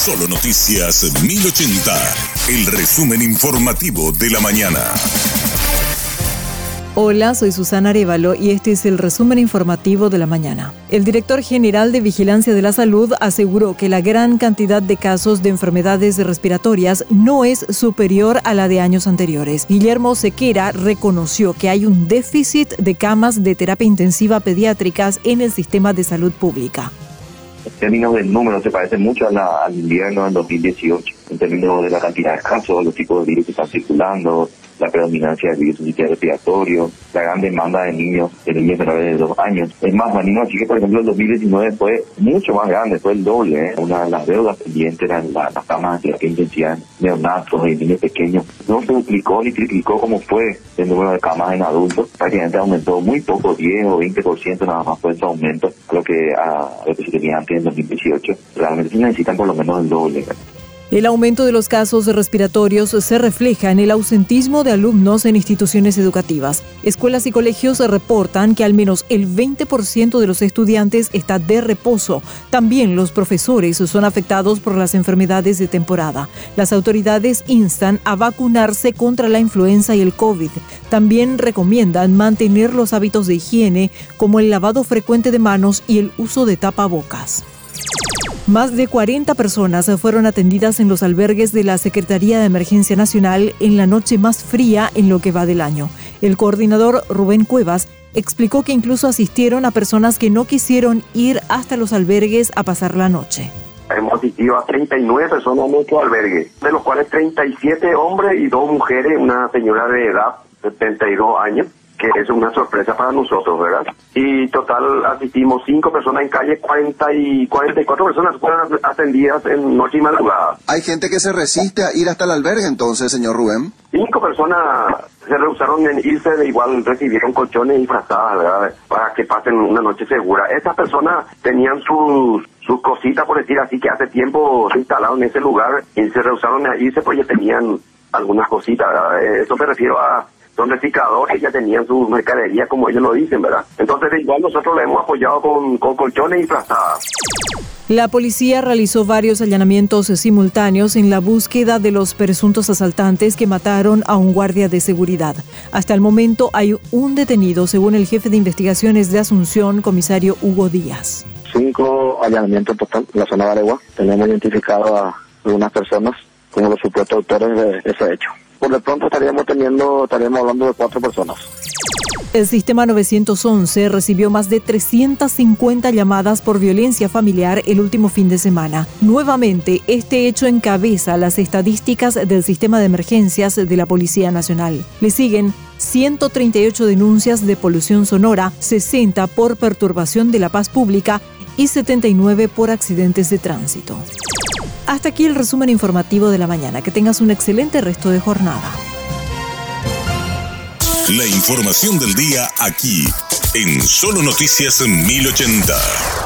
Solo Noticias 1080, el resumen informativo de la mañana. Hola, soy Susana Arevalo y este es el resumen informativo de la mañana. El director general de Vigilancia de la Salud aseguró que la gran cantidad de casos de enfermedades respiratorias no es superior a la de años anteriores. Guillermo Sequera reconoció que hay un déficit de camas de terapia intensiva pediátricas en el sistema de salud pública. En términos del número, se parece mucho al invierno del 2018, en términos de la cantidad de casos, los tipos de virus que están circulando, la predominancia del virus respiratorio, la gran demanda de niños, de niños menores de dos años. Es más, venimos así que, por ejemplo, el 2019 fue mucho más grande, fue el doble. ¿eh? Una de las deudas pendientes eran las camas de terapia intensiva neonatos y niños pequeños. No se duplicó ni triplicó como fue el número de camas en adultos. Prácticamente aumentó muy poco, 10 o 20% nada más fue ese aumento a lo que, a lo que se tenía antes en 2018. Realmente se necesitan por lo menos el doble. El aumento de los casos respiratorios se refleja en el ausentismo de alumnos en instituciones educativas. Escuelas y colegios reportan que al menos el 20% de los estudiantes está de reposo. También los profesores son afectados por las enfermedades de temporada. Las autoridades instan a vacunarse contra la influenza y el COVID. También recomiendan mantener los hábitos de higiene como el lavado frecuente de manos y el uso de tapabocas. Más de 40 personas fueron atendidas en los albergues de la Secretaría de Emergencia Nacional en la noche más fría en lo que va del año. El coordinador Rubén Cuevas explicó que incluso asistieron a personas que no quisieron ir hasta los albergues a pasar la noche. Hemos asistido a 39 personas en nuestro albergue, de los cuales 37 hombres y dos mujeres, una señora de edad, 72 años que es una sorpresa para nosotros, ¿verdad? Y total asistimos cinco personas en calle, 40 y 44 personas fueron atendidas en noche y madrugada. Hay gente que se resiste a ir hasta el albergue entonces, señor Rubén. Cinco personas se rehusaron en irse, de igual recibieron colchones y frazadas, ¿verdad? Para que pasen una noche segura. Estas personas tenían sus sus cositas, por decir así, que hace tiempo se instalaron en ese lugar y se rehusaron a irse porque tenían algunas cositas. ¿verdad? Eso me refiero a son recicladores, ya tenían su mercadería como ellos lo dicen, ¿verdad? Entonces igual nosotros le hemos apoyado con, con colchones y frazadas. La policía realizó varios allanamientos simultáneos en la búsqueda de los presuntos asaltantes que mataron a un guardia de seguridad. Hasta el momento hay un detenido, según el jefe de investigaciones de Asunción, comisario Hugo Díaz. Cinco allanamientos total en la zona de Aregua. Tenemos identificado a algunas personas como los supuestos autores de ese hecho por de pronto estaríamos teniendo, estaríamos hablando de cuatro personas. El sistema 911 recibió más de 350 llamadas por violencia familiar el último fin de semana. Nuevamente, este hecho encabeza las estadísticas del sistema de emergencias de la Policía Nacional. Le siguen 138 denuncias de polución sonora, 60 por perturbación de la paz pública y 79 por accidentes de tránsito. Hasta aquí el resumen informativo de la mañana. Que tengas un excelente resto de jornada. La información del día aquí, en Solo Noticias 1080.